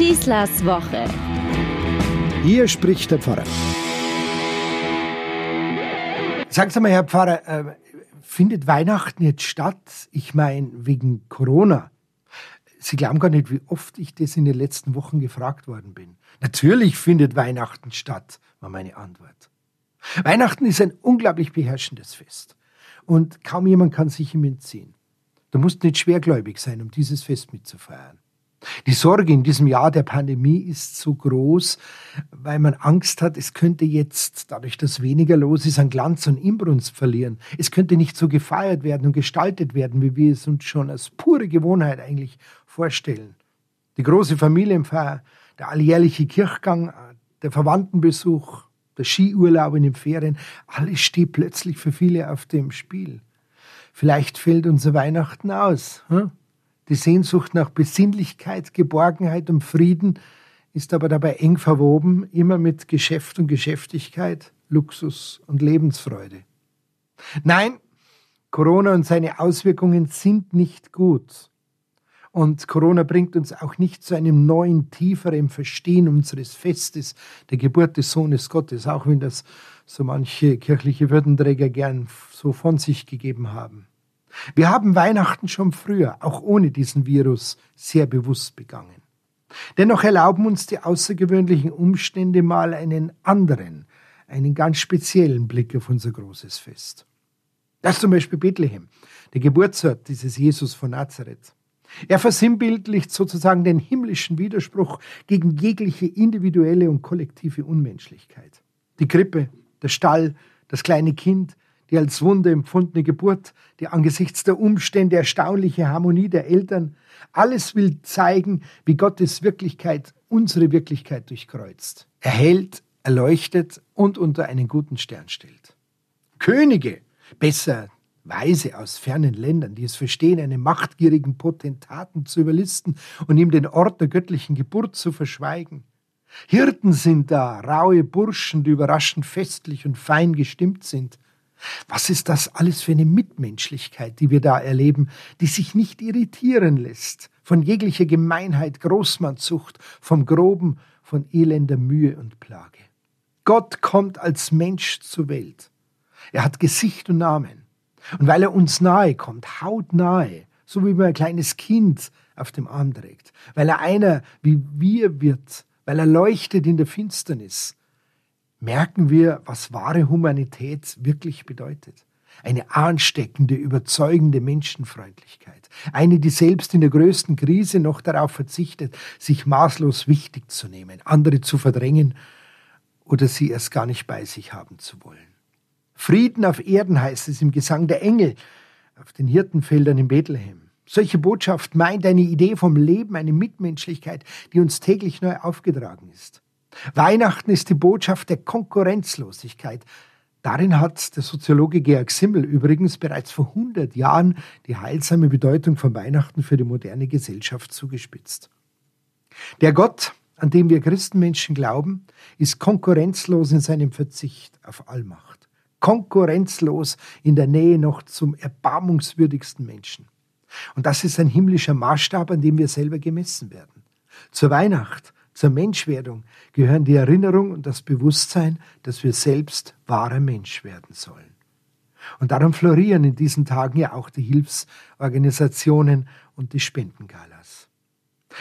Schießlers Woche. Hier spricht der Pfarrer. Sagen Sie mal, Herr Pfarrer, äh, findet Weihnachten jetzt statt? Ich meine, wegen Corona. Sie glauben gar nicht, wie oft ich das in den letzten Wochen gefragt worden bin. Natürlich findet Weihnachten statt, war meine Antwort. Weihnachten ist ein unglaublich beherrschendes Fest. Und kaum jemand kann sich ihm entziehen. Du musst nicht schwergläubig sein, um dieses Fest mitzufeiern. Die Sorge in diesem Jahr der Pandemie ist so groß, weil man Angst hat, es könnte jetzt, dadurch, dass weniger los ist, an Glanz und Inbrunst verlieren. Es könnte nicht so gefeiert werden und gestaltet werden, wie wir es uns schon als pure Gewohnheit eigentlich vorstellen. Die große Familienfeier, der alljährliche Kirchgang, der Verwandtenbesuch, der Skiurlaub in den Ferien, alles steht plötzlich für viele auf dem Spiel. Vielleicht fällt unser Weihnachten aus. Hm? Die Sehnsucht nach Besinnlichkeit, Geborgenheit und Frieden ist aber dabei eng verwoben, immer mit Geschäft und Geschäftigkeit, Luxus und Lebensfreude. Nein, Corona und seine Auswirkungen sind nicht gut. Und Corona bringt uns auch nicht zu einem neuen, tieferen Verstehen unseres Festes, der Geburt des Sohnes Gottes, auch wenn das so manche kirchliche Würdenträger gern so von sich gegeben haben. Wir haben Weihnachten schon früher, auch ohne diesen Virus, sehr bewusst begangen. Dennoch erlauben uns die außergewöhnlichen Umstände mal einen anderen, einen ganz speziellen Blick auf unser großes Fest. Das ist zum Beispiel Bethlehem, der Geburtsort dieses Jesus von Nazareth. Er versinnbildlicht sozusagen den himmlischen Widerspruch gegen jegliche individuelle und kollektive Unmenschlichkeit. Die Krippe, der Stall, das kleine Kind, die als Wunder empfundene Geburt, die angesichts der Umstände erstaunliche Harmonie der Eltern, alles will zeigen, wie Gottes Wirklichkeit unsere Wirklichkeit durchkreuzt, erhält, erleuchtet und unter einen guten Stern stellt. Könige, besser Weise aus fernen Ländern, die es verstehen, einen machtgierigen Potentaten zu überlisten und ihm den Ort der göttlichen Geburt zu verschweigen. Hirten sind da, raue Burschen, die überraschend festlich und fein gestimmt sind, was ist das alles für eine Mitmenschlichkeit, die wir da erleben, die sich nicht irritieren lässt von jeglicher Gemeinheit, Großmannzucht, vom Groben, von elender Mühe und Plage. Gott kommt als Mensch zur Welt. Er hat Gesicht und Namen. Und weil er uns nahe kommt, hautnahe, so wie man ein kleines Kind auf dem Arm trägt, weil er einer wie wir wird, weil er leuchtet in der Finsternis, merken wir, was wahre Humanität wirklich bedeutet. Eine ansteckende, überzeugende Menschenfreundlichkeit. Eine, die selbst in der größten Krise noch darauf verzichtet, sich maßlos wichtig zu nehmen, andere zu verdrängen oder sie erst gar nicht bei sich haben zu wollen. Frieden auf Erden heißt es im Gesang der Engel auf den Hirtenfeldern in Bethlehem. Solche Botschaft meint eine Idee vom Leben, eine Mitmenschlichkeit, die uns täglich neu aufgetragen ist. Weihnachten ist die Botschaft der Konkurrenzlosigkeit. Darin hat der Soziologe Georg Simmel übrigens bereits vor 100 Jahren die heilsame Bedeutung von Weihnachten für die moderne Gesellschaft zugespitzt. Der Gott, an dem wir Christenmenschen glauben, ist konkurrenzlos in seinem Verzicht auf Allmacht. Konkurrenzlos in der Nähe noch zum erbarmungswürdigsten Menschen. Und das ist ein himmlischer Maßstab, an dem wir selber gemessen werden. Zur Weihnacht zur Menschwerdung gehören die Erinnerung und das Bewusstsein, dass wir selbst wahrer Mensch werden sollen. Und darum florieren in diesen Tagen ja auch die Hilfsorganisationen und die Spendengalas.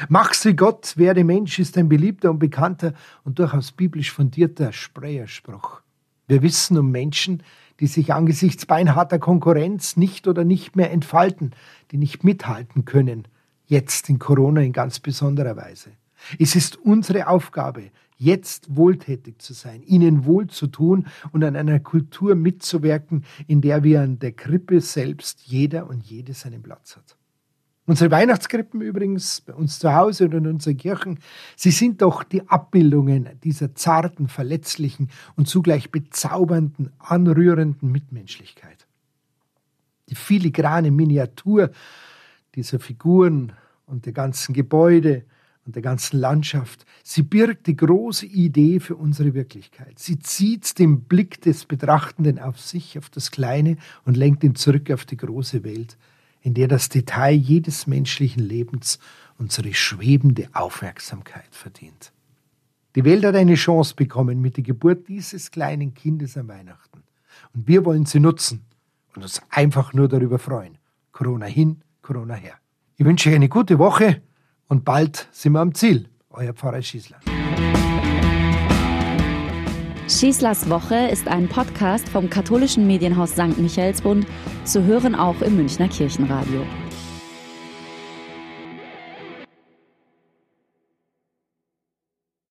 Mach's wie Gott, werde Mensch ist ein beliebter und bekannter und durchaus biblisch fundierter Sprecherspruch. Wir wissen um Menschen, die sich angesichts beinharter Konkurrenz nicht oder nicht mehr entfalten, die nicht mithalten können, jetzt in Corona in ganz besonderer Weise. Es ist unsere Aufgabe, jetzt wohltätig zu sein, ihnen wohl zu tun und an einer Kultur mitzuwirken, in der wir an der Krippe selbst jeder und jede seinen Platz hat. Unsere Weihnachtskrippen übrigens, bei uns zu Hause oder in unseren Kirchen, sie sind doch die Abbildungen dieser zarten, verletzlichen und zugleich bezaubernden, anrührenden Mitmenschlichkeit. Die filigrane Miniatur dieser Figuren und der ganzen Gebäude, und der ganzen Landschaft. Sie birgt die große Idee für unsere Wirklichkeit. Sie zieht den Blick des Betrachtenden auf sich, auf das Kleine und lenkt ihn zurück auf die große Welt, in der das Detail jedes menschlichen Lebens unsere schwebende Aufmerksamkeit verdient. Die Welt hat eine Chance bekommen mit der Geburt dieses kleinen Kindes am Weihnachten. Und wir wollen sie nutzen und uns einfach nur darüber freuen. Corona hin, Corona her. Ich wünsche euch eine gute Woche und bald sind wir am Ziel. Euer Pfarrer Schießler. Schießlers Woche ist ein Podcast vom katholischen Medienhaus St. Michaelsbund, zu hören auch im Münchner Kirchenradio.